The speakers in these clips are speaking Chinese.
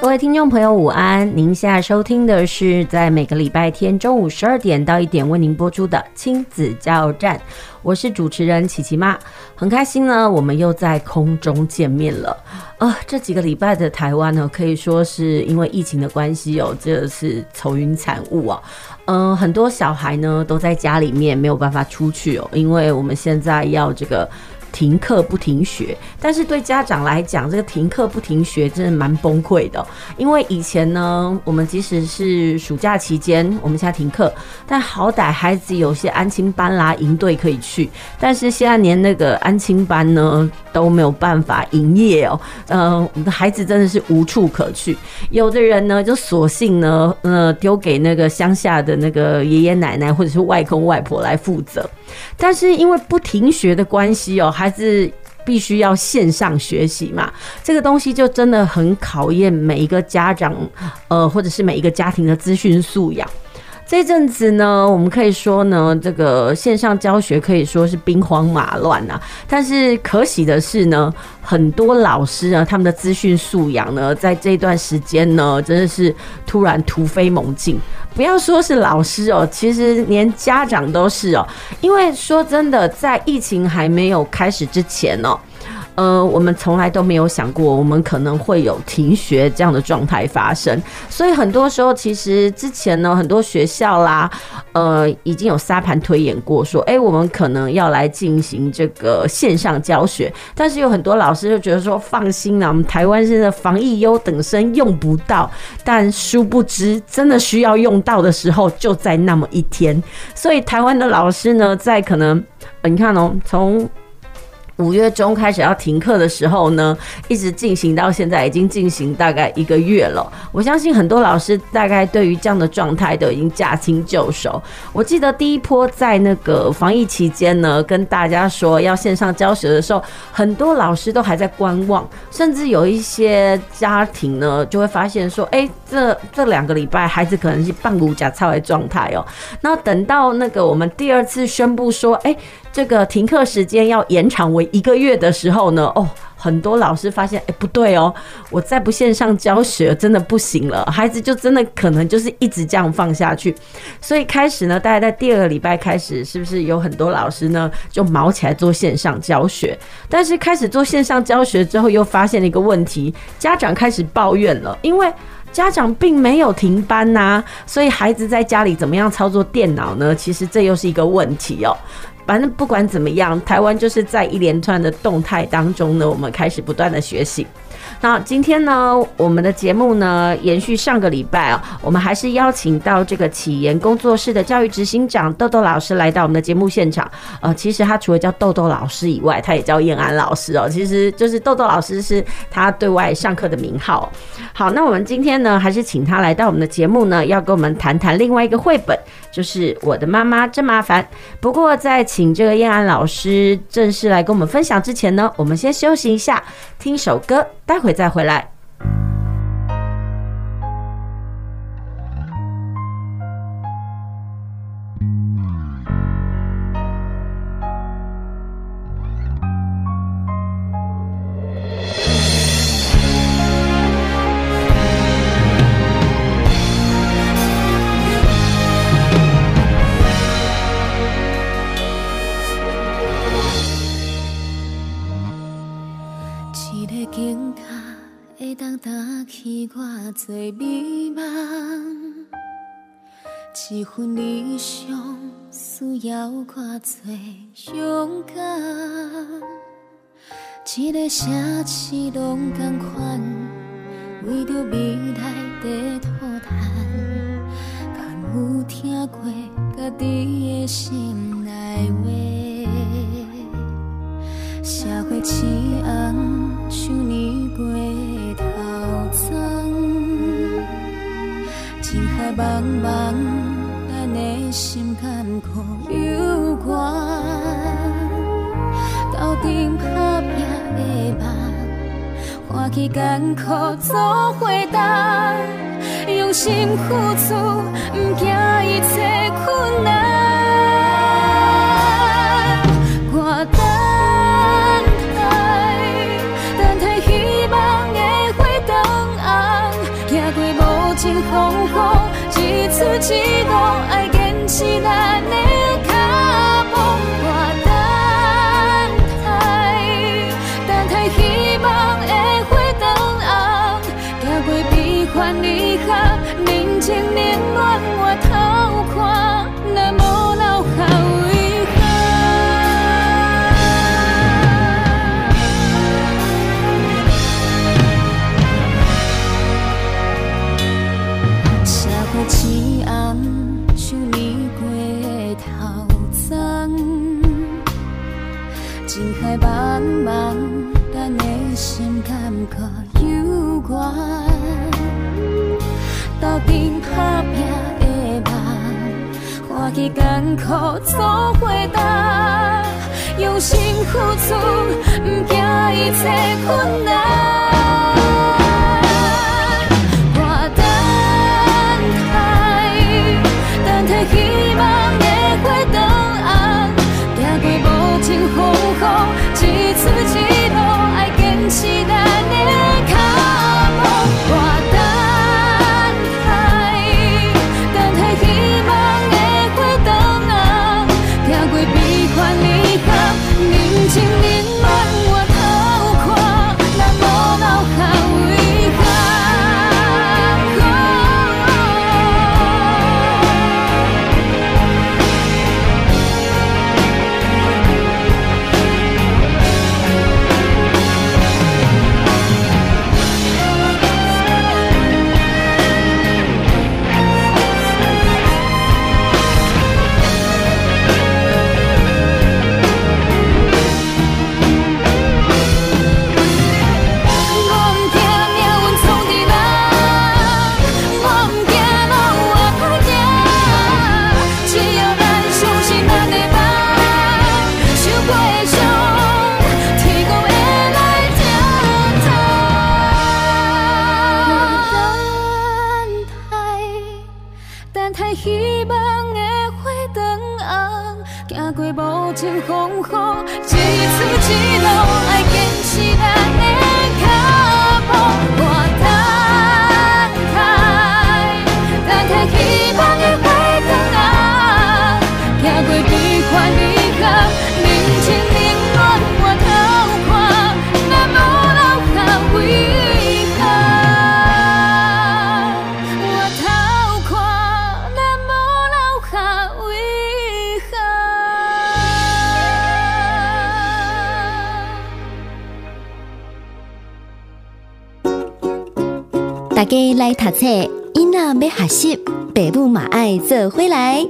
各位听众朋友，午安！您现在收听的是在每个礼拜天中午十二点到一点为您播出的亲子加油站，我是主持人琪琪妈，很开心呢，我们又在空中见面了。呃，这几个礼拜的台湾呢，可以说是因为疫情的关系哦，这是愁云惨雾啊。嗯、很多小孩呢都在家里面没有办法出去哦，因为我们现在要这个。停课不停学，但是对家长来讲，这个停课不停学真的蛮崩溃的。因为以前呢，我们即使是暑假期间，我们现在停课，但好歹孩子有些安亲班啦、营队可以去。但是现在连那个安亲班呢都没有办法营业哦。嗯，我们的孩子真的是无处可去。有的人呢，就索性呢，呃，丢给那个乡下的那个爷爷奶奶或者是外公外婆来负责。但是因为不停学的关系哦，孩子必须要线上学习嘛，这个东西就真的很考验每一个家长，呃，或者是每一个家庭的资讯素养。这阵子呢，我们可以说呢，这个线上教学可以说是兵荒马乱啊。但是可喜的是呢，很多老师啊，他们的资讯素养呢，在这段时间呢，真的是突然突飞猛进。不要说是老师哦，其实连家长都是哦。因为说真的，在疫情还没有开始之前哦。呃，我们从来都没有想过，我们可能会有停学这样的状态发生。所以很多时候，其实之前呢，很多学校啦，呃，已经有沙盘推演过，说，哎，我们可能要来进行这个线上教学。但是有很多老师就觉得说，放心啦，我们台湾现在防疫优等生用不到。但殊不知，真的需要用到的时候，就在那么一天。所以台湾的老师呢，在可能，你看哦，从五月中开始要停课的时候呢，一直进行到现在，已经进行大概一个月了。我相信很多老师大概对于这样的状态都已经驾轻就熟。我记得第一波在那个防疫期间呢，跟大家说要线上教学的时候，很多老师都还在观望，甚至有一些家庭呢就会发现说，哎，这这两个礼拜孩子可能是半无假操的状态哦。那等到那个我们第二次宣布说，哎。这个停课时间要延长为一个月的时候呢，哦，很多老师发现，哎，不对哦，我再不线上教学真的不行了，孩子就真的可能就是一直这样放下去。所以开始呢，大概在第二个礼拜开始，是不是有很多老师呢就卯起来做线上教学？但是开始做线上教学之后，又发现了一个问题，家长开始抱怨了，因为家长并没有停班呐，所以孩子在家里怎么样操作电脑呢？其实这又是一个问题哦。反正不管怎么样，台湾就是在一连串的动态当中呢，我们开始不断的学习。那今天呢，我们的节目呢，延续上个礼拜啊，我们还是邀请到这个启言工作室的教育执行长豆豆老师来到我们的节目现场。呃，其实他除了叫豆豆老师以外，他也叫燕安老师哦。其实就是豆豆老师是他对外上课的名号。好，那我们今天呢，还是请他来到我们的节目呢，要跟我们谈谈另外一个绘本，就是《我的妈妈真麻烦》。不过在请这个燕安老师正式来跟我们分享之前呢，我们先休息一下，听首歌，待会。再回来。起我做美梦，一份理想需要我做勇敢。一个城市拢同款，为着未来在涂炭，敢有听过家己的心内话？社会痴红，茫茫，咱的心坎坷有关，斗阵打拼的梦，欢喜艰苦做伙担，用心付出，不惊一切困难。知道，爱坚持咱的艰苦做回答，用心付出，不惊一切困难。大家来读册，囡仔要学习，爸母嘛爱做回来。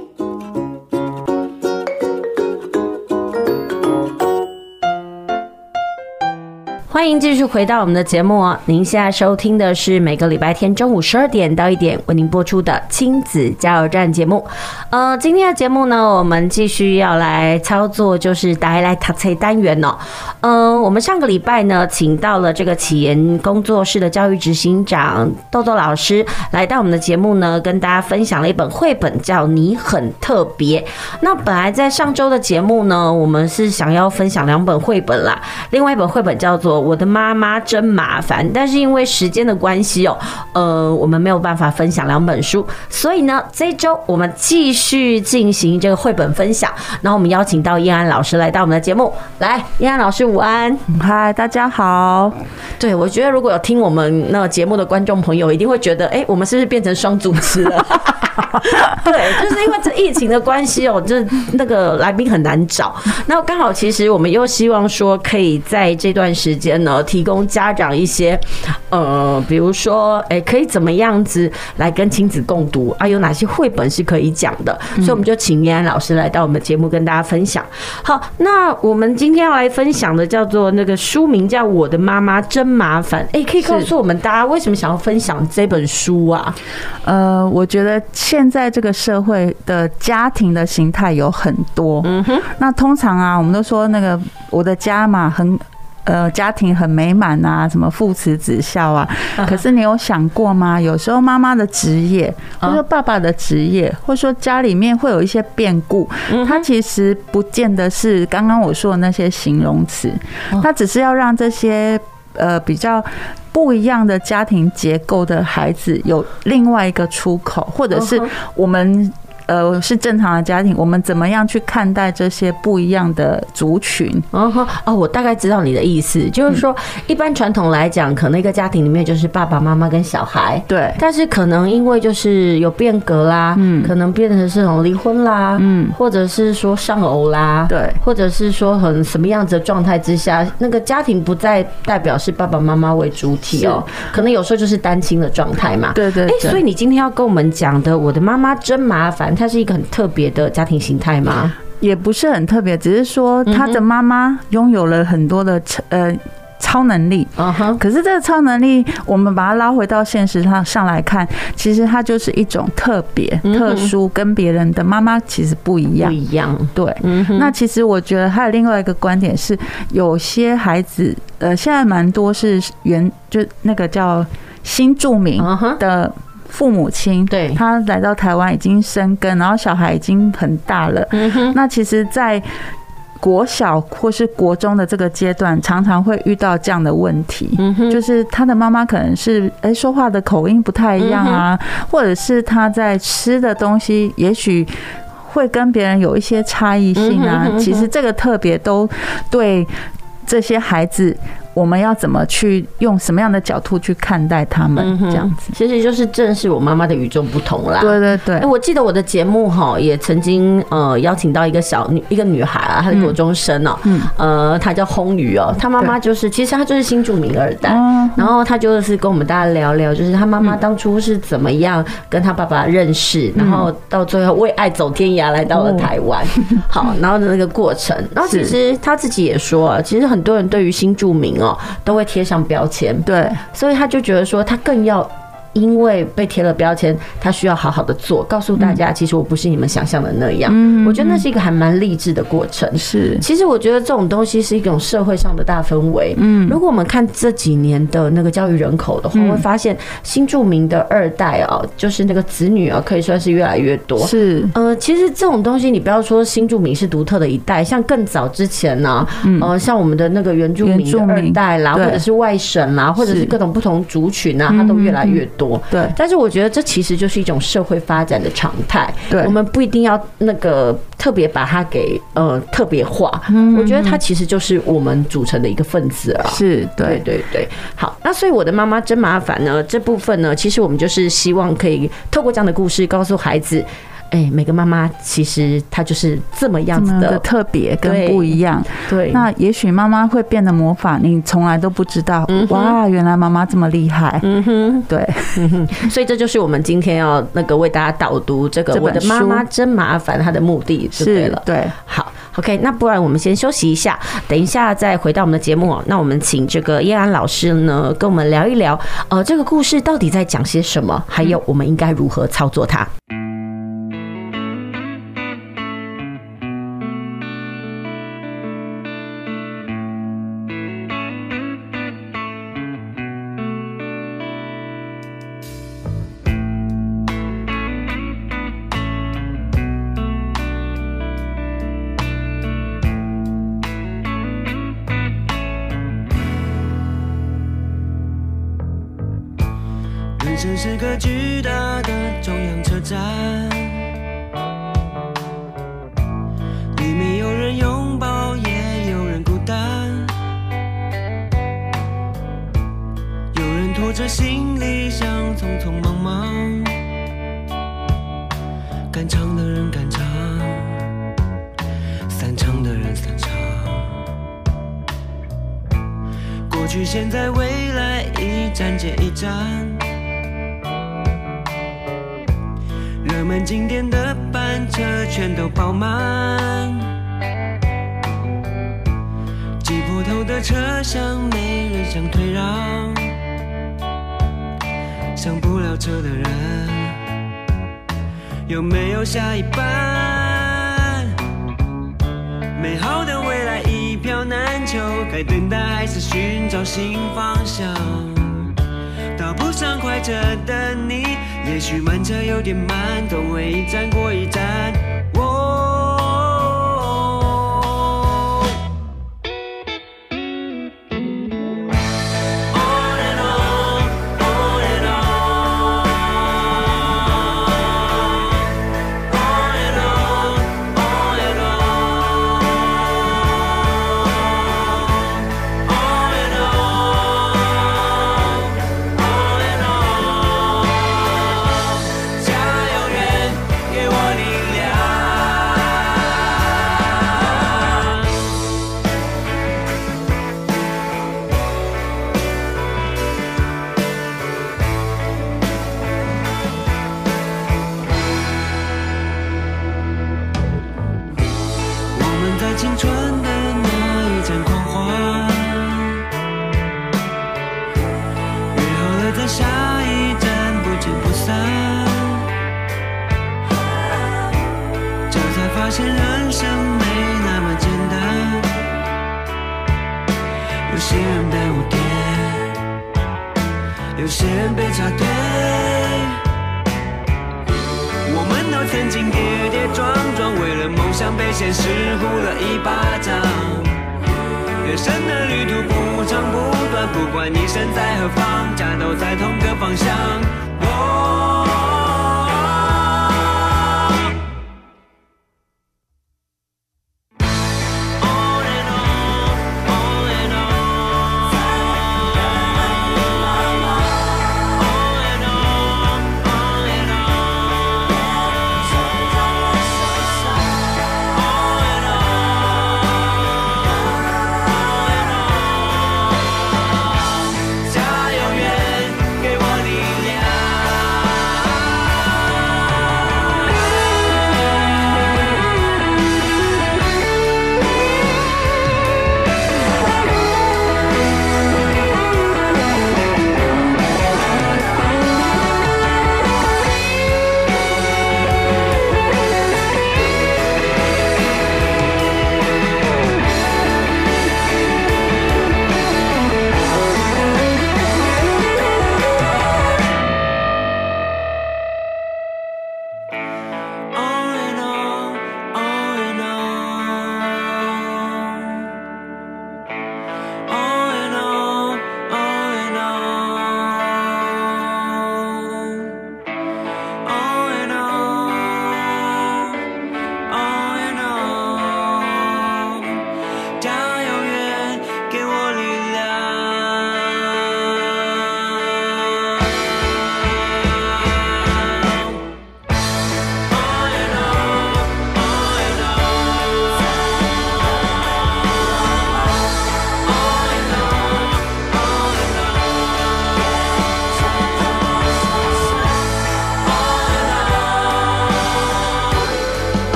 欢迎继续回到我们的节目哦。您现在收听的是每个礼拜天中午十二点到一点为您播出的亲子加油站节目。呃，今天的节目呢，我们继续要来操作，就是带来读册单元哦。嗯、呃，我们上个礼拜呢，请到了这个启言工作室的教育执行长豆豆老师来到我们的节目呢，跟大家分享了一本绘本，叫《你很特别》。那本来在上周的节目呢，我们是想要分享两本绘本啦，另外一本绘本叫做。我的妈妈真麻烦，但是因为时间的关系哦，呃，我们没有办法分享两本书，所以呢，这周我们继续进行这个绘本分享。然后我们邀请到燕安老师来到我们的节目，来，燕安老师午安，嗨，大家好。对，我觉得如果有听我们那个节目的观众朋友，一定会觉得，哎，我们是不是变成双主持了？对，就是因为这疫情的关系哦，这那个来宾很难找。那刚好，其实我们又希望说，可以在这段时间呢，提供家长一些，呃，比如说，哎，可以怎么样子来跟亲子共读啊？有哪些绘本是可以讲的？所以我们就请燕安老师来到我们节目跟大家分享。好，那我们今天要来分享的叫做那个书名叫《我的妈妈真麻烦》。哎，可以告诉我们大家为什么想要分享这本书啊？呃，我觉得。现在这个社会的家庭的形态有很多，嗯哼，那通常啊，我们都说那个我的家嘛，很呃家庭很美满啊，什么父慈子孝啊。可是你有想过吗？有时候妈妈的职业，或者说爸爸的职业，或者说家里面会有一些变故，它其实不见得是刚刚我说的那些形容词，它只是要让这些呃比较。不一样的家庭结构的孩子有另外一个出口，或者是我们。呃，是正常的家庭，我们怎么样去看待这些不一样的族群？哦哦，我大概知道你的意思，就是说，一般传统来讲，可能一个家庭里面就是爸爸妈妈跟小孩，对。但是可能因为就是有变革啦，嗯，可能变成是种离婚啦，嗯，或者是说丧偶啦，对，或者是说很什么样子的状态之下，那个家庭不再代表是爸爸妈妈为主体哦，可能有时候就是单亲的状态嘛，对对。哎，所以你今天要跟我们讲的，我的妈妈真麻烦。它是一个很特别的家庭形态吗？也不是很特别，只是说他的妈妈拥有了很多的超呃超能力。可是这个超能力，我们把它拉回到现实上上来看，其实它就是一种特别、特殊，跟别人的妈妈其实不一样。不一样。对。那其实我觉得还有另外一个观点是，有些孩子呃，现在蛮多是原就那个叫新著名的。父母亲对他来到台湾已经生根，然后小孩已经很大了。那其实，在国小或是国中的这个阶段，常常会遇到这样的问题，就是他的妈妈可能是哎说话的口音不太一样啊，或者是他在吃的东西，也许会跟别人有一些差异性啊。其实这个特别都对这些孩子。我们要怎么去用什么样的角度去看待他们？这样子，其实就是正视我妈妈的与众不同啦。对对对。我记得我的节目哈，也曾经呃邀请到一个小女一个女孩啊，她是国中生哦，嗯，呃，她叫红宇哦，她妈妈就是其实她就是新住民二代，然后她就是跟我们大家聊聊，就是她妈妈当初是怎么样跟她爸爸认识，然后到最后为爱走天涯来到了台湾，好，然后的那个过程，然后其实她自己也说啊，其实很多人对于新住民。哦，都会贴上标签，对，所以他就觉得说，他更要。因为被贴了标签，他需要好好的做，告诉大家，其实我不是你们想象的那样。嗯，我觉得那是一个还蛮励志的过程。是，其实我觉得这种东西是一种社会上的大氛围。嗯，如果我们看这几年的那个教育人口的话，会发现新住民的二代啊，就是那个子女啊，可以算是越来越多。是，呃，其实这种东西，你不要说新住民是独特的一代，像更早之前呢，呃，像我们的那个原住民的二代啦，或者是外省啦，或者是各种不同族群啊，它都越来越多。多对，但是我觉得这其实就是一种社会发展的常态。对，我们不一定要那个特别把它给呃特别化。嗯，我觉得它其实就是我们组成的一个分子啊。是，对对对。好，那所以我的妈妈真麻烦呢，这部分呢，其实我们就是希望可以透过这样的故事告诉孩子。哎，每个妈妈其实她就是这么样子的特别跟不一样。对，那也许妈妈会变得魔法，你从来都不知道。哇，原来妈妈这么厉害。嗯哼，对，所以这就是我们今天要那个为大家导读这个我的妈妈真麻烦，她的目的是对了。对，好，OK，那不然我们先休息一下，等一下再回到我们的节目哦。那我们请这个叶安老师呢，跟我们聊一聊，呃，这个故事到底在讲些什么，还有我们应该如何操作它。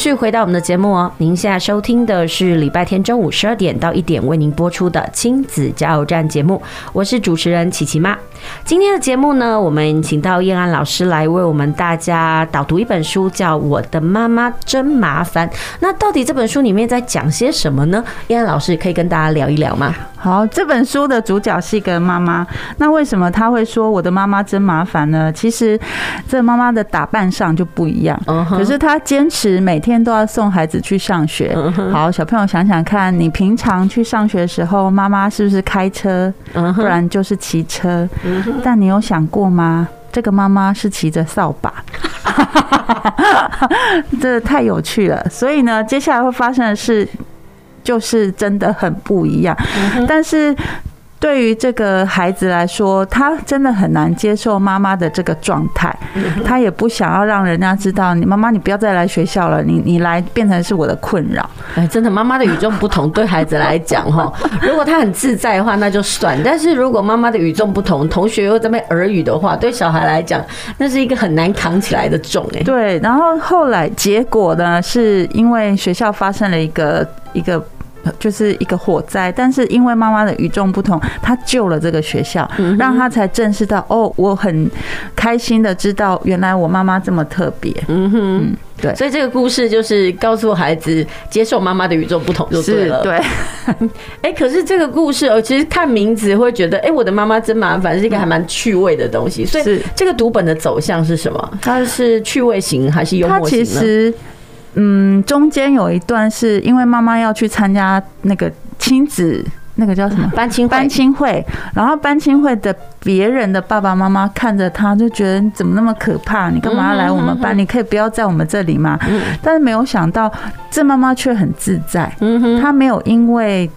续回到我们的节目哦，您现在收听的是礼拜天中午十二点到一点为您播出的亲子加油站节目，我是主持人琪琪妈。今天的节目呢，我们请到燕安老师来为我们大家导读一本书，叫《我的妈妈真麻烦》。那到底这本书里面在讲些什么呢？燕安老师可以跟大家聊一聊吗？好，这本书的主角是一个妈妈，那为什么她会说我的妈妈真麻烦呢？其实这妈妈的打扮上就不一样，可是她坚持每天都要送孩子去上学。好，小朋友想想看，你平常去上学的时候，妈妈是不是开车，不然就是骑车？但你有想过吗？这个妈妈是骑着扫把，这太有趣了。所以呢，接下来会发生的事。就是真的很不一样，但是对于这个孩子来说，他真的很难接受妈妈的这个状态，他也不想要让人家知道，你妈妈你不要再来学校了，你你来变成是我的困扰。哎，真的，妈妈的与众不同对孩子来讲哈，如果他很自在的话那就算，但是如果妈妈的与众不同，同学又这么耳语的话，对小孩来讲那是一个很难扛起来的重哎。对，然后后来结果呢，是因为学校发生了一个。一个就是一个火灾，但是因为妈妈的与众不同，她救了这个学校，让她才正视到哦，我很开心的知道，原来我妈妈这么特别。嗯哼，对，所以这个故事就是告诉孩子接受妈妈的与众不同就对了。对，哎，可是这个故事哦，其实看名字会觉得，哎，我的妈妈真麻烦，是一个还蛮趣味的东西。所以这个读本的走向是什么？它是趣味型还是幽默型呢？嗯，中间有一段是因为妈妈要去参加那个亲子，那个叫什么？班亲会。班亲会，然后班亲会的别人的爸爸妈妈看着他，就觉得你怎么那么可怕？你干嘛要来我们班？你可以不要在我们这里吗？但是没有想到，这妈妈却很自在。嗯，她没有因为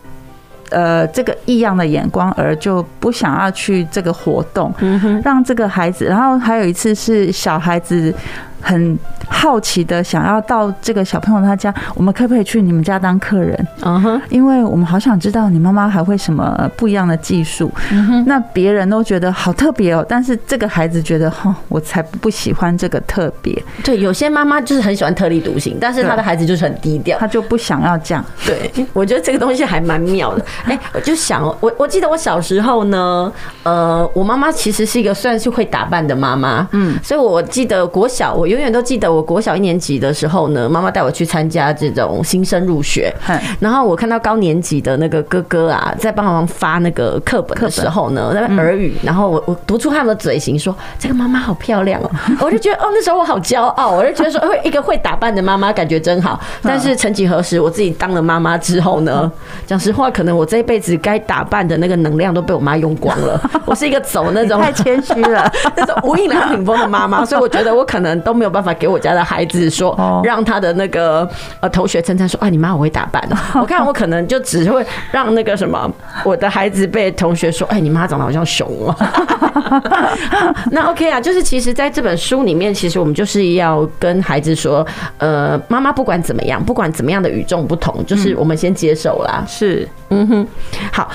呃这个异样的眼光而就不想要去这个活动。嗯，让这个孩子，然后还有一次是小孩子。很好奇的想要到这个小朋友他家，我们可不可以去你们家当客人？嗯哼，因为我们好想知道你妈妈还会什么不一样的技术。嗯哼，那别人都觉得好特别哦，但是这个孩子觉得，哈，我才不喜欢这个特别。对，有些妈妈就是很喜欢特立独行，但是他的孩子就是很低调，他就不想要这样。对，我觉得这个东西还蛮妙的。哎，我就想，我我记得我小时候呢，呃，我妈妈其实是一个算是会打扮的妈妈，嗯，所以我记得国小我。永远都记得，我国小一年级的时候呢，妈妈带我去参加这种新生入学，然后我看到高年级的那个哥哥啊，在帮忙发那个课本的时候呢，在那耳语，然后我我读出他们的嘴型，说这个妈妈好漂亮哦，我就觉得哦，那时候我好骄傲，我就觉得说，会一个会打扮的妈妈感觉真好。但是曾几何时，我自己当了妈妈之后呢，讲实话，可能我这一辈子该打扮的那个能量都被我妈用光了。我是一个走那种太谦虚了，那种无印良品风的妈妈，所以我觉得我可能都没有办法给我家的孩子说，让他的那个呃同学称赞说啊，你妈我会打扮哦。我看我可能就只会让那个什么我的孩子被同学说，哎，你妈长得好像熊哦。那 OK 啊，就是其实在这本书里面，其实我们就是要跟孩子说，呃，妈妈不管怎么样，不管怎么样的与众不同，就是我们先接受啦。是，嗯哼，好。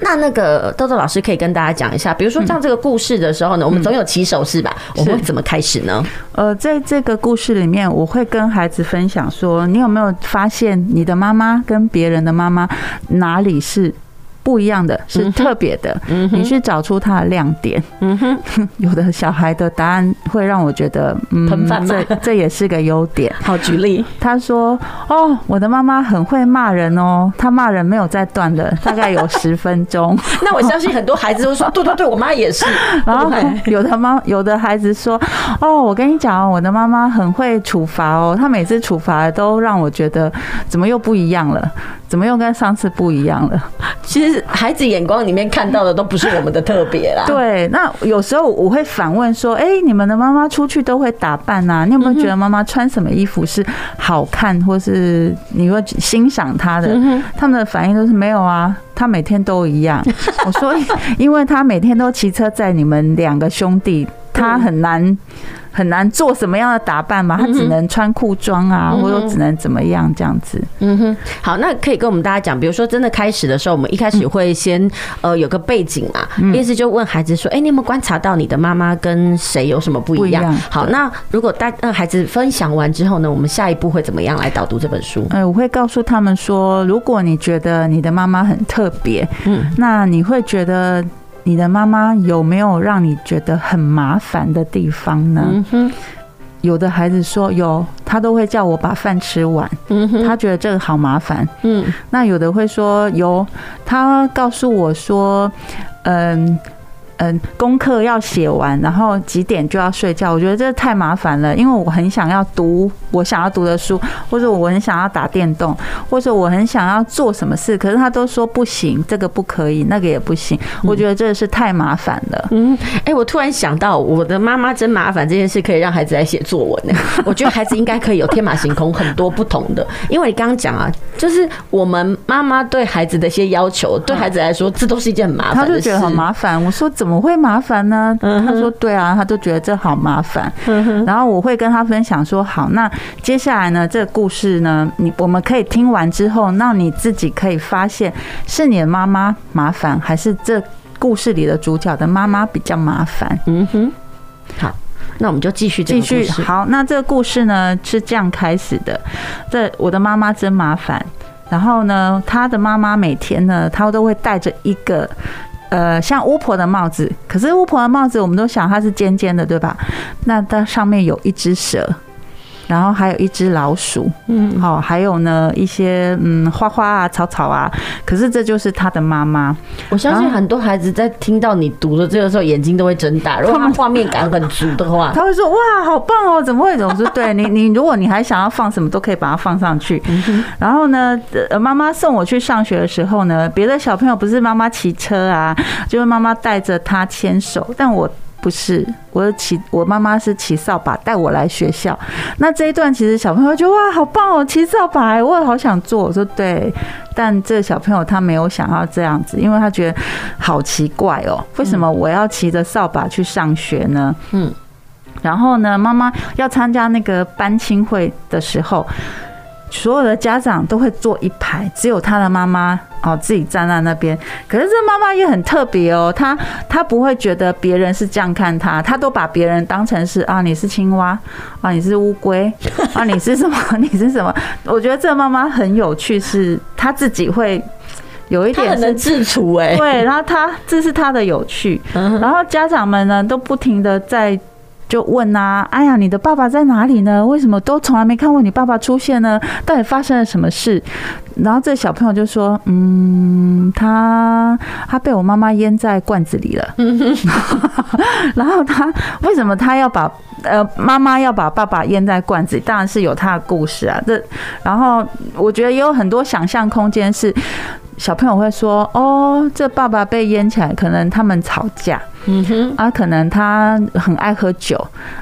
那那个豆豆老师可以跟大家讲一下，比如说像这个故事的时候呢，我们总有起手式吧？我们会怎么开始呢？呃，在这个故事里面，我会跟孩子分享说，你有没有发现你的妈妈跟别人的妈妈哪里是？不一样的是特别的，你去找出它的亮点。嗯哼，有的小孩的答案会让我觉得，嗯，这这也是个优点。好，举例，他说：“哦，我的妈妈很会骂人哦，她骂人没有再断的，大概有十分钟。”那我相信很多孩子都说：“对对对，我妈也是。”然后有的妈有的孩子说：“哦，我跟你讲哦，我的妈妈很会处罚哦，她每次处罚都让我觉得怎么又不一样了。”怎么又跟上次不一样了？其实孩子眼光里面看到的都不是我们的特别啦。对，那有时候我会反问说：“哎，你们的妈妈出去都会打扮呐？你有没有觉得妈妈穿什么衣服是好看，或是你会欣赏她的？”他们的反应都是没有啊，她每天都一样。我说，因为她每天都骑车载你们两个兄弟。他很难。很难做什么样的打扮嘛，他只能穿裤装啊，嗯、或者只能怎么样这样子。嗯哼，好，那可以跟我们大家讲，比如说真的开始的时候，我们一开始会先、嗯、呃有个背景嘛，嗯、意思就问孩子说，哎、欸，你有没有观察到你的妈妈跟谁有什么不一样？好，那如果大让孩子分享完之后呢，我们下一步会怎么样来导读这本书？哎，我会告诉他们说，如果你觉得你的妈妈很特别，嗯，那你会觉得。你的妈妈有没有让你觉得很麻烦的地方呢？嗯，有的孩子说有，他都会叫我把饭吃完。嗯，他觉得这个好麻烦。嗯，那有的会说有，他告诉我说，嗯。嗯，功课要写完，然后几点就要睡觉。我觉得这太麻烦了，因为我很想要读我想要读的书，或者我很想要打电动，或者我很想要做什么事，可是他都说不行，这个不可以，那个也不行。我觉得这是太麻烦了。嗯，哎、欸，我突然想到，我的妈妈真麻烦这件事，可以让孩子来写作文呢。我觉得孩子应该可以有天马行空，很多不同的。因为你刚刚讲啊，就是我们妈妈对孩子的一些要求，对孩子来说，这都是一件很麻烦的事。他就觉得很麻烦。我说怎么？怎么会麻烦呢？他说：“对啊，他都觉得这好麻烦。”然后我会跟他分享说：“好，那接下来呢？这个故事呢，你我们可以听完之后，那你自己可以发现是你的妈妈麻烦，还是这故事里的主角的妈妈比较麻烦？”嗯哼。好，那我们就继续继续。好，那这个故事呢是这样开始的：这我的妈妈真麻烦。然后呢，她的妈妈每天呢，她都会带着一个。呃，像巫婆的帽子，可是巫婆的帽子，我们都想它是尖尖的，对吧？那它上面有一只蛇。然后还有一只老鼠，嗯，好，还有呢一些嗯花花啊草草啊，可是这就是他的妈妈。我相信很多孩子在听到你读的这个时候，眼睛都会睁大。如果他画面感很足的话，他会说哇，好棒哦！怎么会？总是对你，你如果你还想要放什么，都可以把它放上去。然后呢，妈妈送我去上学的时候呢，别的小朋友不是妈妈骑车啊，就是妈妈带着他牵手，但我。不是，我骑我妈妈是骑扫把带我来学校。那这一段其实小朋友觉得哇，好棒哦，骑扫把，我也好想做。我说对，但这个小朋友他没有想要这样子，因为他觉得好奇怪哦，为什么我要骑着扫把去上学呢？嗯，然后呢，妈妈要参加那个班亲会的时候。所有的家长都会坐一排，只有他的妈妈哦自己站在那边。可是这妈妈也很特别哦，她她不会觉得别人是这样看她，她都把别人当成是啊，你是青蛙啊，你是乌龟啊，你是什么？你是什么？我觉得这妈妈很有趣，是她自己会有一点很能自处哎，对，然后她这是她的有趣，然后家长们呢都不停的在。就问啊，哎呀，你的爸爸在哪里呢？为什么都从来没看过你爸爸出现呢？到底发生了什么事？然后这小朋友就说：“嗯，他他被我妈妈淹在罐子里了。”然后他为什么他要把呃妈妈要把爸爸淹在罐子里？当然是有他的故事啊。这然后我觉得也有很多想象空间是。小朋友会说：“哦，这爸爸被淹起来，可能他们吵架，嗯哼，啊，可能他很爱喝酒，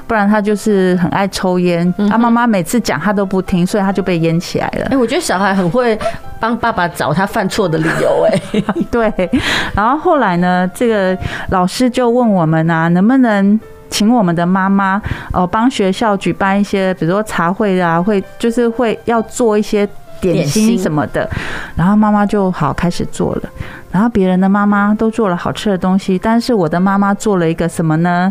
不然他就是很爱抽烟。啊，妈妈每次讲他都不听，所以他就被淹起来了。哎，我觉得小孩很会帮爸爸找他犯错的理由，哎，对。然后后来呢，这个老师就问我们啊，能不能请我们的妈妈哦，帮学校举办一些，比如说茶会啊，会就是会要做一些。”点心什么的，然后妈妈就好开始做了。然后别人的妈妈都做了好吃的东西，但是我的妈妈做了一个什么呢？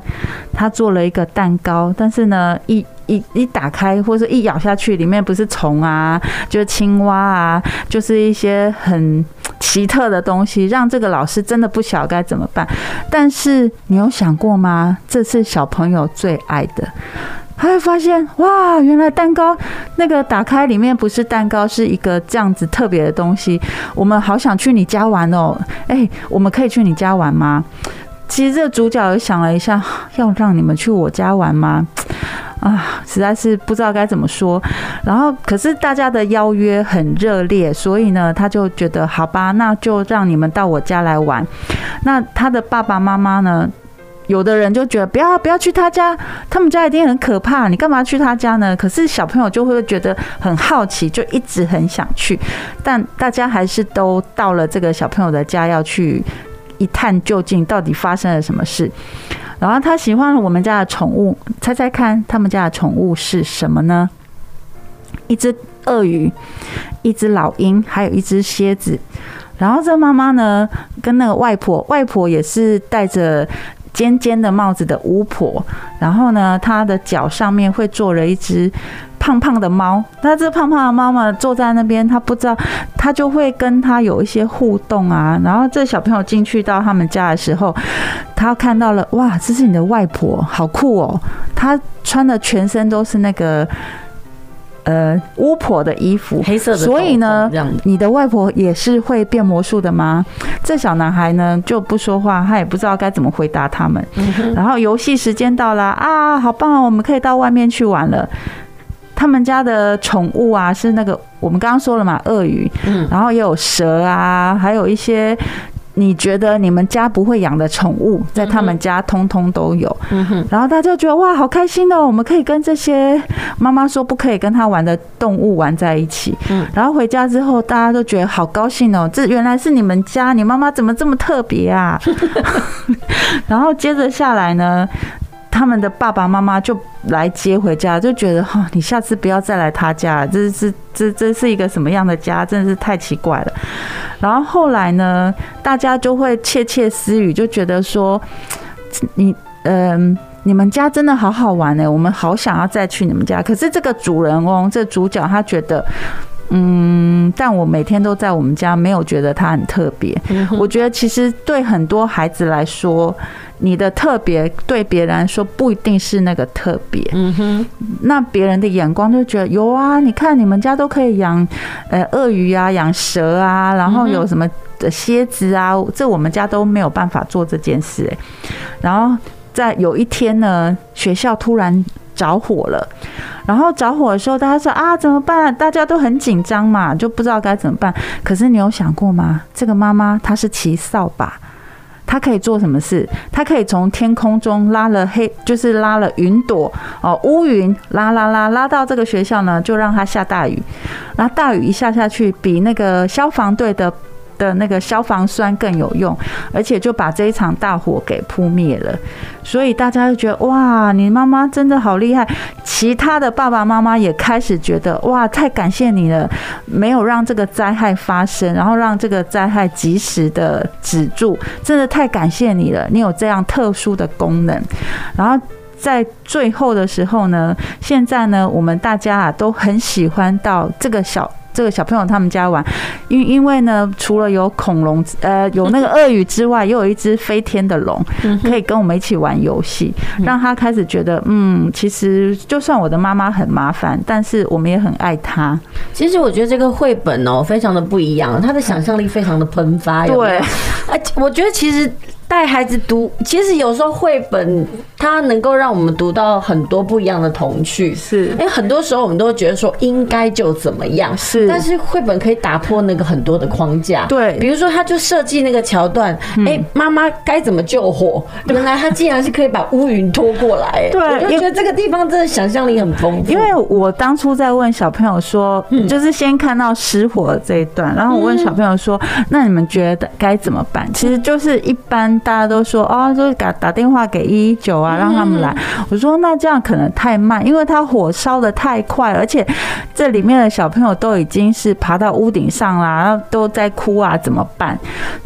她做了一个蛋糕，但是呢，一一一打开或者一咬下去，里面不是虫啊，就是青蛙啊，就是一些很奇特的东西，让这个老师真的不晓该怎么办。但是你有想过吗？这是小朋友最爱的。他会发现哇，原来蛋糕那个打开里面不是蛋糕，是一个这样子特别的东西。我们好想去你家玩哦，哎，我们可以去你家玩吗？其实这主角也想了一下，要让你们去我家玩吗？啊，实在是不知道该怎么说。然后可是大家的邀约很热烈，所以呢，他就觉得好吧，那就让你们到我家来玩。那他的爸爸妈妈呢？有的人就觉得不要不要去他家，他们家一定很可怕，你干嘛去他家呢？可是小朋友就会觉得很好奇，就一直很想去。但大家还是都到了这个小朋友的家，要去一探究竟，到底发生了什么事。然后他喜欢了我们家的宠物，猜猜看，他们家的宠物是什么呢？一只鳄鱼，一只老鹰，还有一只蝎子。然后这妈妈呢，跟那个外婆，外婆也是带着尖尖的帽子的巫婆。然后呢，她的脚上面会坐了一只胖胖的猫。那这胖胖的猫嘛，坐在那边，她不知道，她就会跟她有一些互动啊。然后这小朋友进去到他们家的时候，他看到了，哇，这是你的外婆，好酷哦！她穿的全身都是那个。呃，巫婆的衣服，黑色的。所以呢，你的外婆也是会变魔术的吗？这小男孩呢就不说话，他也不知道该怎么回答他们。然后游戏时间到了啊，好棒啊，我们可以到外面去玩了。他们家的宠物啊，是那个我们刚刚说了嘛，鳄鱼，然后也有蛇啊，还有一些。你觉得你们家不会养的宠物，在他们家通通都有。然后大家就觉得哇，好开心哦！我们可以跟这些妈妈说不可以跟他玩的动物玩在一起。然后回家之后，大家都觉得好高兴哦！这原来是你们家，你妈妈怎么这么特别啊？然后接着下来呢，他们的爸爸妈妈就来接回家，就觉得哈，你下次不要再来他家了，这是这这是一个什么样的家？真的是太奇怪了。然后后来呢，大家就会窃窃私语，就觉得说，你嗯、呃，你们家真的好好玩呢，我们好想要再去你们家。可是这个主人翁，这主角他觉得。嗯，但我每天都在我们家，没有觉得他很特别。我觉得其实对很多孩子来说，你的特别对别人来说不一定是那个特别。嗯哼，那别人的眼光就觉得有啊，你看你们家都可以养呃鳄鱼啊，养蛇啊，然后有什么的蝎子啊，这我们家都没有办法做这件事。哎，然后在有一天呢，学校突然。着火了，然后着火的时候，大家说啊，怎么办？大家都很紧张嘛，就不知道该怎么办。可是你有想过吗？这个妈妈她是骑扫把，他可以做什么事？他可以从天空中拉了黑，就是拉了云朵哦，乌云拉拉拉拉到这个学校呢，就让它下大雨。那大雨一下下去，比那个消防队的。的那个消防栓更有用，而且就把这一场大火给扑灭了。所以大家就觉得哇，你妈妈真的好厉害。其他的爸爸妈妈也开始觉得哇，太感谢你了，没有让这个灾害发生，然后让这个灾害及时的止住，真的太感谢你了。你有这样特殊的功能。然后在最后的时候呢，现在呢，我们大家啊都很喜欢到这个小。这个小朋友他们家玩，因因为呢，除了有恐龙，呃，有那个鳄鱼之外，又有一只飞天的龙，可以跟我们一起玩游戏，让他开始觉得，嗯，其实就算我的妈妈很麻烦，但是我们也很爱他。其实我觉得这个绘本哦，非常的不一样，他的想象力非常的喷发。对，而且，我觉得其实。带孩子读，其实有时候绘本它能够让我们读到很多不一样的童趣，是。因为很多时候我们都会觉得说应该就怎么样，是，但是绘本可以打破那个很多的框架，对，比如说他就设计那个桥段，哎，妈妈该怎么救火？原来他竟然是可以把乌云拖过来，对，我就觉得这个地方真的想象力很丰富。因为我当初在问小朋友说，就是先看到失火这一段，然后我问小朋友说，那你们觉得该怎么办？其实就是一般。大家都说哦，就是打打电话给一一九啊，让他们来。我说那这样可能太慢，因为它火烧的太快，而且这里面的小朋友都已经是爬到屋顶上啦，然后都在哭啊，怎么办？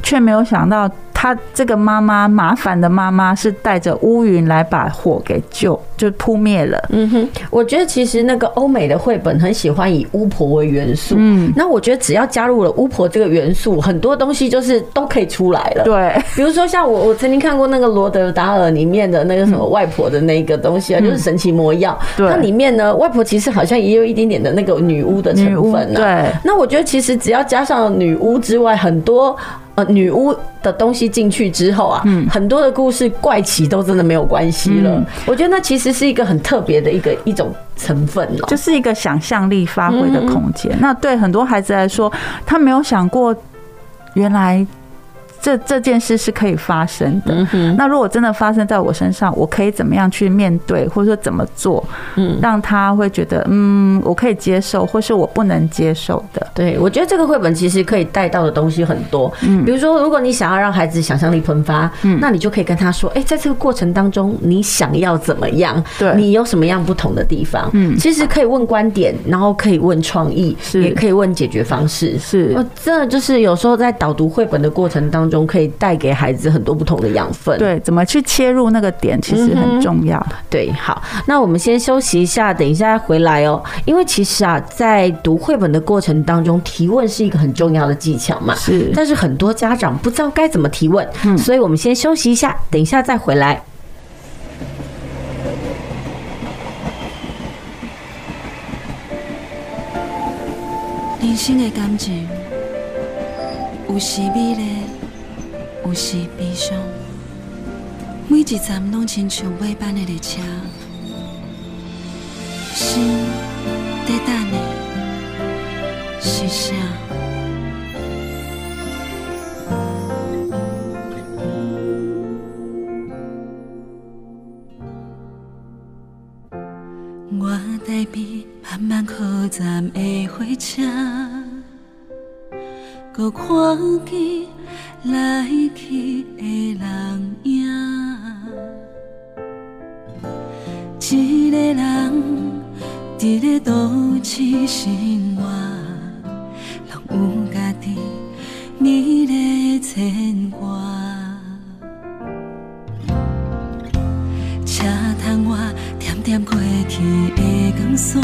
却没有想到。他这个妈妈，麻烦的妈妈是带着乌云来把火给救，就扑灭了。嗯哼，我觉得其实那个欧美的绘本很喜欢以巫婆为元素。嗯，那我觉得只要加入了巫婆这个元素，很多东西就是都可以出来了。对，比如说像我，我曾经看过那个罗德达尔里面的那个什么外婆的那个东西啊，就是神奇魔药。对，它里面呢，外婆其实好像也有一点点的那个女巫的成分。对，那我觉得其实只要加上女巫之外，很多。呃，女巫的东西进去之后啊，嗯，很多的故事怪奇都真的没有关系了。我觉得那其实是一个很特别的一个一种成分哦，就是一个想象力发挥的空间。那对很多孩子来说，他没有想过，原来这这件事是可以发生的。那如果真的发生在我身上，我可以怎么样去面对，或者说怎么做，嗯，让他会觉得，嗯，我可以接受，或是我不能接受的。对，我觉得这个绘本其实可以带到的东西很多。嗯，比如说，如果你想要让孩子想象力喷发，嗯，那你就可以跟他说，哎，在这个过程当中，你想要怎么样？对，你有什么样不同的地方？嗯，其实可以问观点，然后可以问创意，是，也可以问解决方式。是，真的就是有时候在导读绘本的过程当中，可以带给孩子很多不同的养分。对，怎么去切入那个点，其实很重要。对，好，那我们先休息一下，等一下回来哦。因为其实啊，在读绘本的过程当中，提问是一个很重要的技巧嘛。是，但是很多家长不知道该怎么提问，嗯，所以我们先休息一下，等一下再回来。人生的感情，有时美丽，有时悲伤，每一站拢亲像尾班的列车，心在等你，是啥？我台北慢慢靠站的火车。搁看见来去的人影，一个人。伫咧都市生活，拢有家己美丽的牵挂。车窗外点点过去的光线，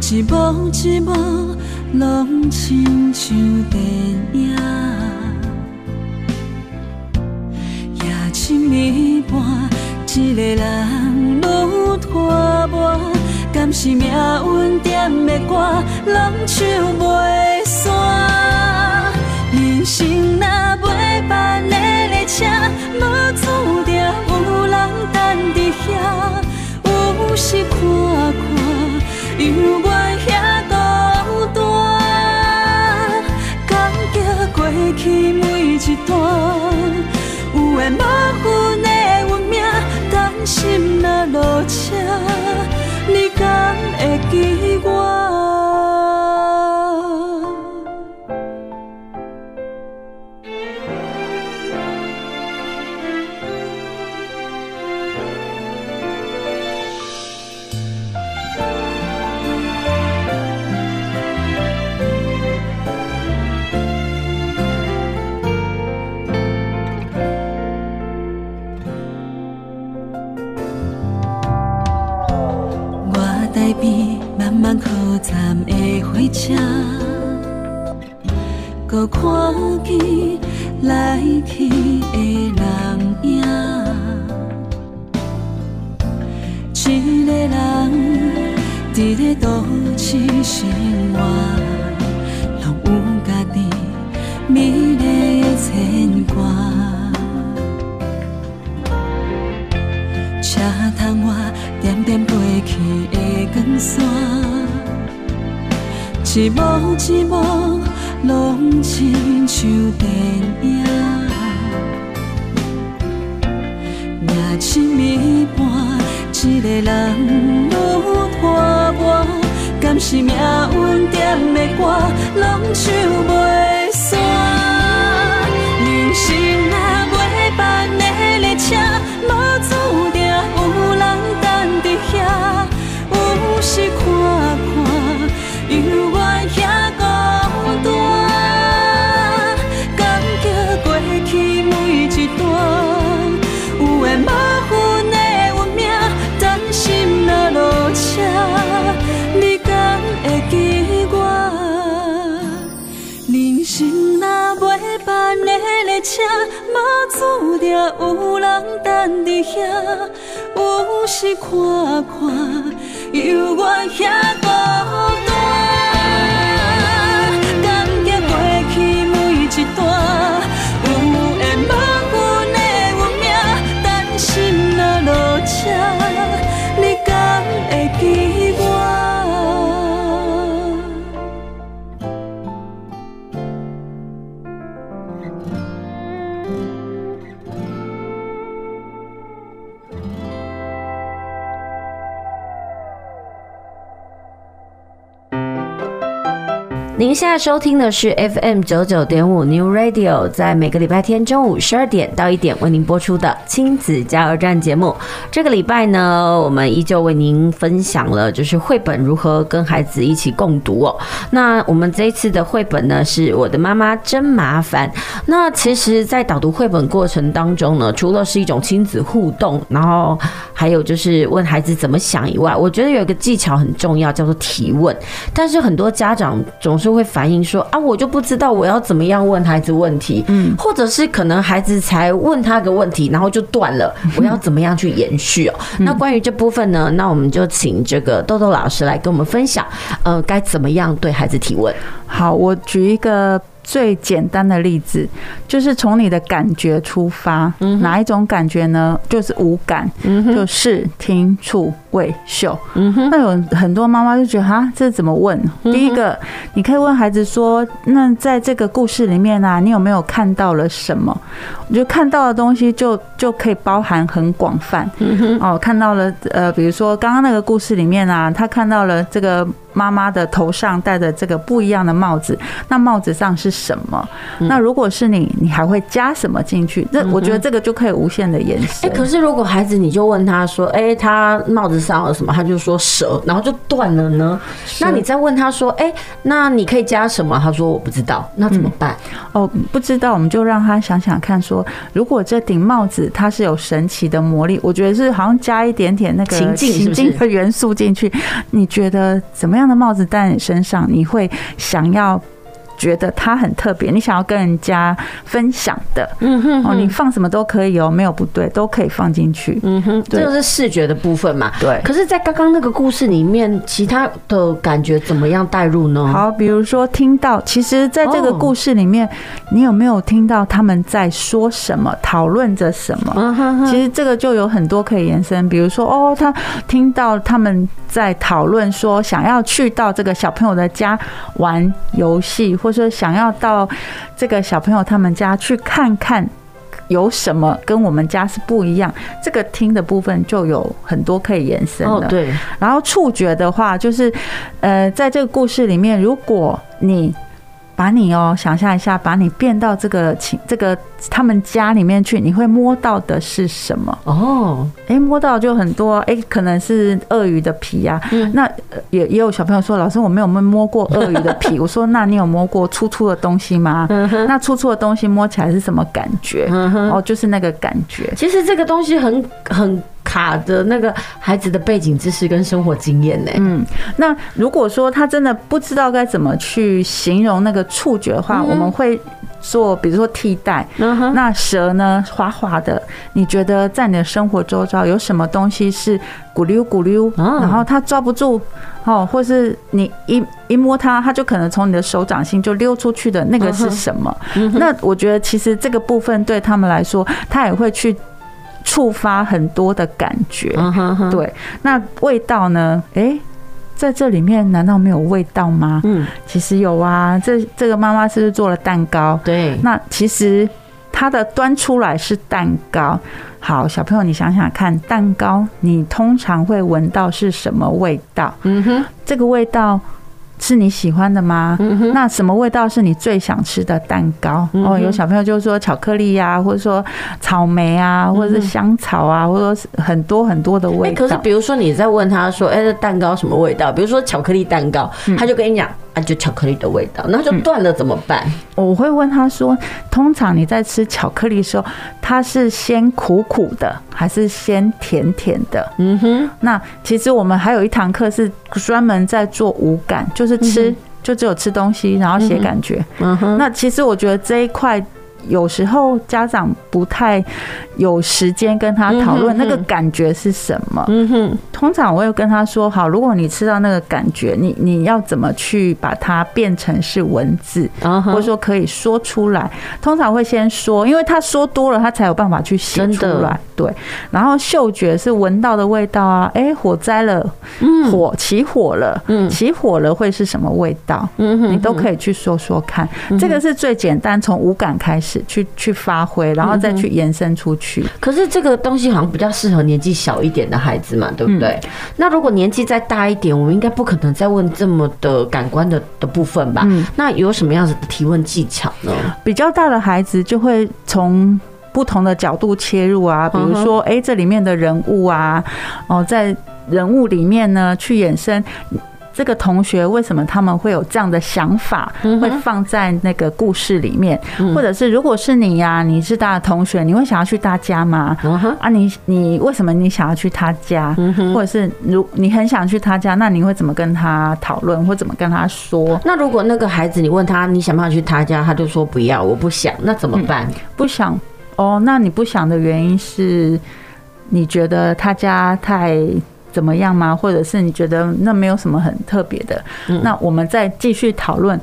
一幕一幕。拢亲像电影，夜深暝半，一个人愈拖磨，敢是命运点的歌，人唱袂散。人生若尾班的列车，无注定有人等伫遐，有时看看，犹原过去每一段，有缘无份的运命，担心若落车，你敢会记我？站的火车，搁看见来去的人影，一个人伫咧都市生活，拢有家己美丽的牵挂。车窗外点点飞去的光线。一幕一幕，拢亲像电影。夜深暝半，一个人愈拖磨，敢是命运点的歌，拢唱袂煞。人生若尾班的列车，无注定有人等伫遐，有时有人等伫遐，有时看看，犹原遐您现在收听的是 FM 九九点五 New Radio，在每个礼拜天中午十二点到一点为您播出的亲子加油站节目。这个礼拜呢，我们依旧为您分享了就是绘本如何跟孩子一起共读哦。那我们这一次的绘本呢，是我的妈妈真麻烦。那其实，在导读绘本过程当中呢，除了是一种亲子互动，然后还有就是问孩子怎么想以外，我觉得有一个技巧很重要，叫做提问。但是很多家长总是会反映说啊，我就不知道我要怎么样问孩子问题，嗯，或者是可能孩子才问他个问题，然后就断了，我要怎么样去延续哦？那关于这部分呢，那我们就请这个豆豆老师来跟我们分享，呃，该怎么样对孩子提问？好，我举一个。最简单的例子就是从你的感觉出发，哪一种感觉呢？就是五感，就视听触味嗅。那有很多妈妈就觉得哈，这怎么问？第一个，你可以问孩子说：“那在这个故事里面啊，你有没有看到了什么？”我觉得看到的东西就就可以包含很广泛。哦，看到了呃，比如说刚刚那个故事里面啊，他看到了这个。妈妈的头上戴着这个不一样的帽子，那帽子上是什么？那如果是你，你还会加什么进去？那我觉得这个就可以无限的延伸。哎，可是如果孩子你就问他说：“哎，他帽子上有什么？”他就说蛇，然后就断了呢。那你再问他说：“哎，那你可以加什么？”他说：“我不知道。”那怎么办？哦，不知道，我们就让他想想看，说如果这顶帽子它是有神奇的魔力，我觉得是好像加一点点那个情境情境的元素进去，你觉得怎么样？样的帽子戴在你身上，你会想要觉得它很特别，你想要跟人家分享的，嗯哼，哦，你放什么都可以哦，没有不对，都可以放进去，嗯哼，这就是视觉的部分嘛，对。可是，在刚刚那个故事里面，其他的感觉怎么样带入呢？好，比如说听到，其实在这个故事里面，你有没有听到他们在说什么，讨论着什么？其实这个就有很多可以延伸，比如说，哦，他听到他们在讨论说，想要去到这个小朋友的家玩游戏，或说想要到这个小朋友他们家去看看有什么跟我们家是不一样，这个听的部分就有很多可以延伸的。对，然后触觉的话，就是呃，在这个故事里面，如果你。把你哦，想象一下，把你变到这个情这个他们家里面去，你会摸到的是什么？哦，哎，摸到就很多，哎，可能是鳄鱼的皮呀。那也也有小朋友说，老师我没有摸过鳄鱼的皮。我说，那你有摸过粗粗的东西吗？那粗粗的东西摸起来是什么感觉？哦，就是那个感觉。其实这个东西很很。卡的那个孩子的背景知识跟生活经验呢？嗯，那如果说他真的不知道该怎么去形容那个触觉的话，我们会做，比如说替代。那蛇呢，滑滑的，你觉得在你的生活周遭有什么东西是咕溜咕溜，然后他抓不住哦，或是你一一摸它，它就可能从你的手掌心就溜出去的那个是什么？那我觉得其实这个部分对他们来说，他也会去。触发很多的感觉，对。那味道呢？诶，在这里面难道没有味道吗？嗯，其实有啊。这这个妈妈是不是做了蛋糕？对。那其实它的端出来是蛋糕。好，小朋友，你想想看，蛋糕你通常会闻到是什么味道？嗯哼，这个味道。是你喜欢的吗？那什么味道是你最想吃的蛋糕？哦，有小朋友就说巧克力呀，或者说草莓啊，或者是香草啊，或者说很多很多的味道。可是比如说你在问他说：“哎，这蛋糕什么味道？”比如说巧克力蛋糕，他就跟你讲。啊，就巧克力的味道，那就断了怎么办？嗯，我会问他说：通常你在吃巧克力的时候，它是先苦苦的，还是先甜甜的？嗯哼。那其实我们还有一堂课是专门在做五感，就是吃，就只有吃东西，然后写感觉。嗯哼。那其实我觉得这一块。有时候家长不太有时间跟他讨论那个感觉是什么。嗯哼，通常我会跟他说：好，如果你吃到那个感觉，你你要怎么去把它变成是文字，或者说可以说出来？通常会先说，因为他说多了，他才有办法去写出来。对。然后嗅觉是闻到的味道啊，哎，火灾了，火起火了，起火了会是什么味道？嗯哼，你都可以去说说看。这个是最简单，从五感开始。始去去发挥，然后再去延伸出去。可是这个东西好像比较适合年纪小一点的孩子嘛，对不对？嗯、那如果年纪再大一点，我们应该不可能再问这么的感官的的部分吧？嗯，那有什么样子的提问技巧呢？比较大的孩子就会从不同的角度切入啊，比如说，哎，这里面的人物啊，哦，在人物里面呢去衍生。这个同学为什么他们会有这样的想法，会放在那个故事里面？或者是如果是你呀，你是他的同学，你会想要去他家吗？啊，你你为什么你想要去他家？或者是如你很想去他家，那你会怎么跟他讨论，或怎么跟他说？那如果那个孩子你问他你想不想去他家，他就说不要，我不想，那怎么办？不想哦，那你不想的原因是你觉得他家太。怎么样吗？或者是你觉得那没有什么很特别的？那我们再继续讨论。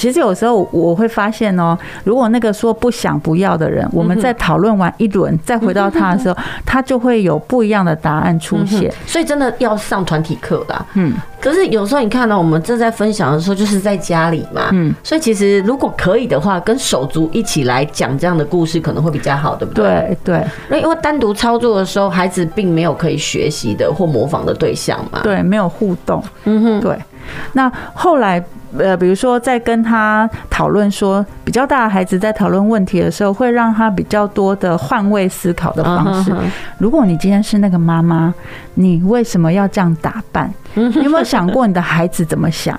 其实有时候我会发现哦，如果那个说不想不要的人，我们在讨论完一轮再回到他的时候，他就会有不一样的答案出现。所以真的要上团体课啦。嗯。可是有时候你看到我们正在分享的时候，就是在家里嘛。嗯。所以其实如果可以的话，跟手足一起来讲这样的故事可能会比较好，对不对？对对。那因为单独操作的时候，孩子并没有可以学习的或模仿的对象嘛。对，没有互动。嗯哼。对。那后来。呃，比如说在跟他讨论说，比较大的孩子在讨论问题的时候，会让他比较多的换位思考的方式。如果你今天是那个妈妈，你为什么要这样打扮？你有没有想过你的孩子怎么想？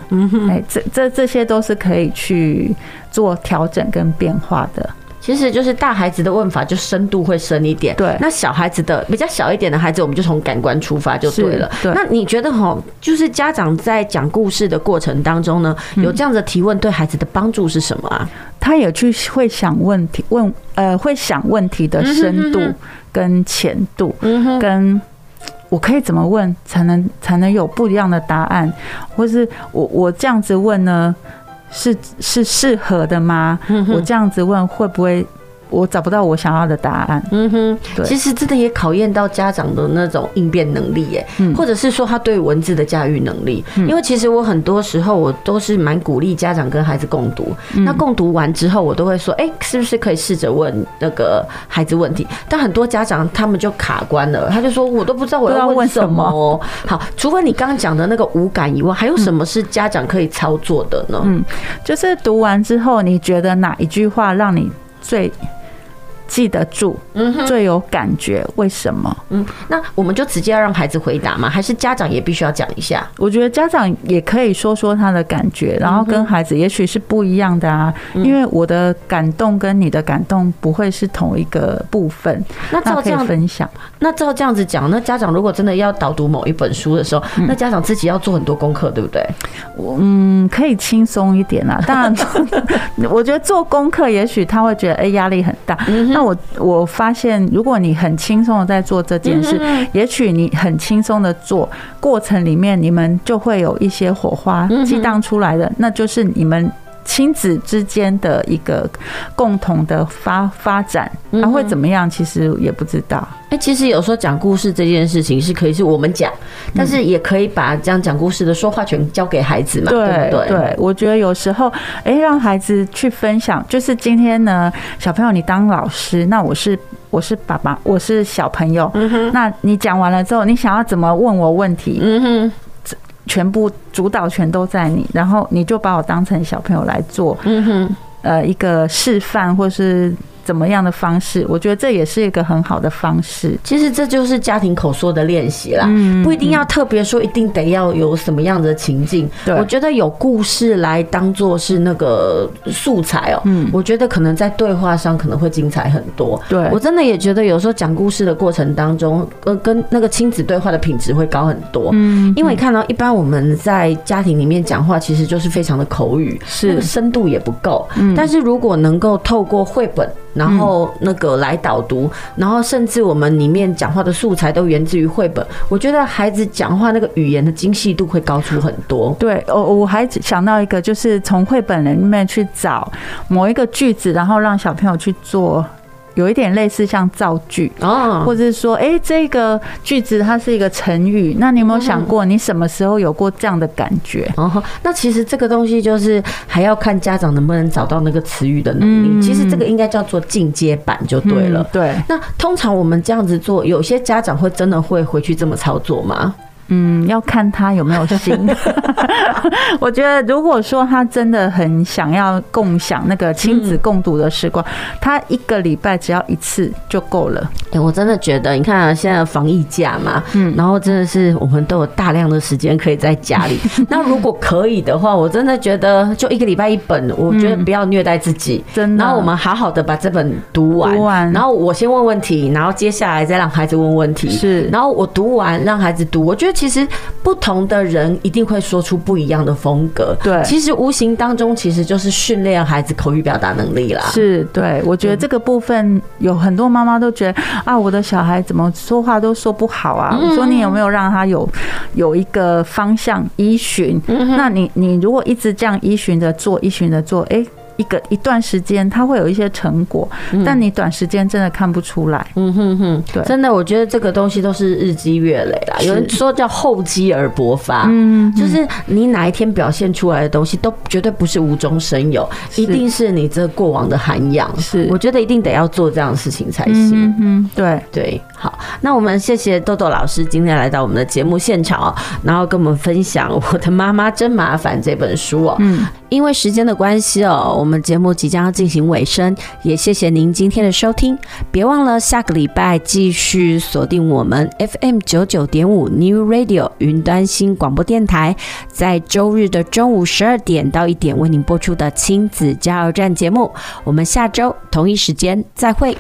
哎，这这这些都是可以去做调整跟变化的。其实就是大孩子的问法就深度会深一点，对。那小孩子的比较小一点的孩子，我们就从感官出发就对了。对。那你觉得哈，就是家长在讲故事的过程当中呢，有这样的提问对孩子的帮助是什么啊？他也去会想问题，问呃会想问题的深度跟浅度，跟我可以怎么问才能才能有不一样的答案，或是我我这样子问呢？是是适合的吗？我这样子问会不会？我找不到我想要的答案。嗯哼，对，其实真的也考验到家长的那种应变能力，哎，或者是说他对文字的驾驭能力。因为其实我很多时候我都是蛮鼓励家长跟孩子共读。那共读完之后，我都会说，哎，是不是可以试着问那个孩子问题？但很多家长他们就卡关了，他就说我都不知道我要问什么。好，除了你刚刚讲的那个无感以外，还有什么是家长可以操作的呢？嗯，就是读完之后，你觉得哪一句话让你最记得住，嗯，最有感觉，为什么？嗯，那我们就直接要让孩子回答吗？还是家长也必须要讲一下？我觉得家长也可以说说他的感觉，然后跟孩子也许是不一样的啊。因为我的感动跟你的感动不会是同一个部分。那照这样分享，那照这样子讲，那家长如果真的要导读某一本书的时候，那家长自己要做很多功课，对不对？嗯，可以轻松一点啊。当然，我觉得做功课，也许他会觉得哎压力很大。那我我发现，如果你很轻松的在做这件事，也许你很轻松的做过程里面，你们就会有一些火花激荡出来的，那就是你们。亲子之间的一个共同的发发展，他会怎么样？其实也不知道。哎、欸，其实有时候讲故事这件事情是可以是我们讲，但是也可以把这样讲故事的说话权交给孩子嘛，对不对？对，我觉得有时候，哎，让孩子去分享，就是今天呢，小朋友你当老师，那我是我是爸爸，我是小朋友，那你讲完了之后，你想要怎么问我问题？嗯哼。全部主导权都在你，然后你就把我当成小朋友来做，嗯哼，呃，一个示范或是。怎么样的方式？我觉得这也是一个很好的方式。其实这就是家庭口说的练习啦，不一定要特别说，一定得要有什么样的情境。对，我觉得有故事来当做是那个素材哦。嗯，我觉得可能在对话上可能会精彩很多。对，我真的也觉得有时候讲故事的过程当中，呃，跟那个亲子对话的品质会高很多。嗯，因为看到一般我们在家庭里面讲话，其实就是非常的口语，是深度也不够。嗯，但是如果能够透过绘本。然后那个来导读，然后甚至我们里面讲话的素材都源自于绘本。我觉得孩子讲话那个语言的精细度会高出很多。对，我我还想到一个，就是从绘本里面去找某一个句子，然后让小朋友去做。有一点类似像造句哦，或者是说，哎，这个句子它是一个成语，那你有没有想过，你什么时候有过这样的感觉？哦，那其实这个东西就是还要看家长能不能找到那个词语的能力。其实这个应该叫做进阶版就对了。对。那通常我们这样子做，有些家长会真的会回去这么操作吗？嗯，要看他有没有心。我觉得，如果说他真的很想要共享那个亲子共读的时光，他一个礼拜只要一次就够了。哎，我真的觉得，你看啊，现在防疫假嘛，嗯，然后真的是我们都有大量的时间可以在家里。那如果可以的话，我真的觉得就一个礼拜一本，我觉得不要虐待自己，真的。然后我们好好的把这本读完，读完，然后我先问问题，然后接下来再让孩子问问题，是，然后我读完让孩子读，我觉得。其实不同的人一定会说出不一样的风格。对，其实无形当中其实就是训练孩子口语表达能力啦。是，对，我觉得这个部分有很多妈妈都觉得啊，我的小孩怎么说话都说不好啊。我说你有没有让他有有一个方向依循？那你你如果一直这样依循着做，依循着做，哎。一个一段时间，它会有一些成果，但你短时间真的看不出来。嗯哼哼，对，真的，我觉得这个东西都是日积月累啦。有人说叫厚积而薄发，嗯，就是你哪一天表现出来的东西，都绝对不是无中生有，一定是你这过往的涵养。是，我觉得一定得要做这样的事情才行。嗯，对对，好，那我们谢谢豆豆老师今天来到我们的节目现场哦，然后跟我们分享《我的妈妈真麻烦》这本书哦。嗯，因为时间的关系哦，我们。节目即将要进行尾声，也谢谢您今天的收听。别忘了下个礼拜继续锁定我们 FM 九九点五 New Radio 云端新广播电台，在周日的中午十二点到一点为您播出的亲子加油站节目。我们下周同一时间再会。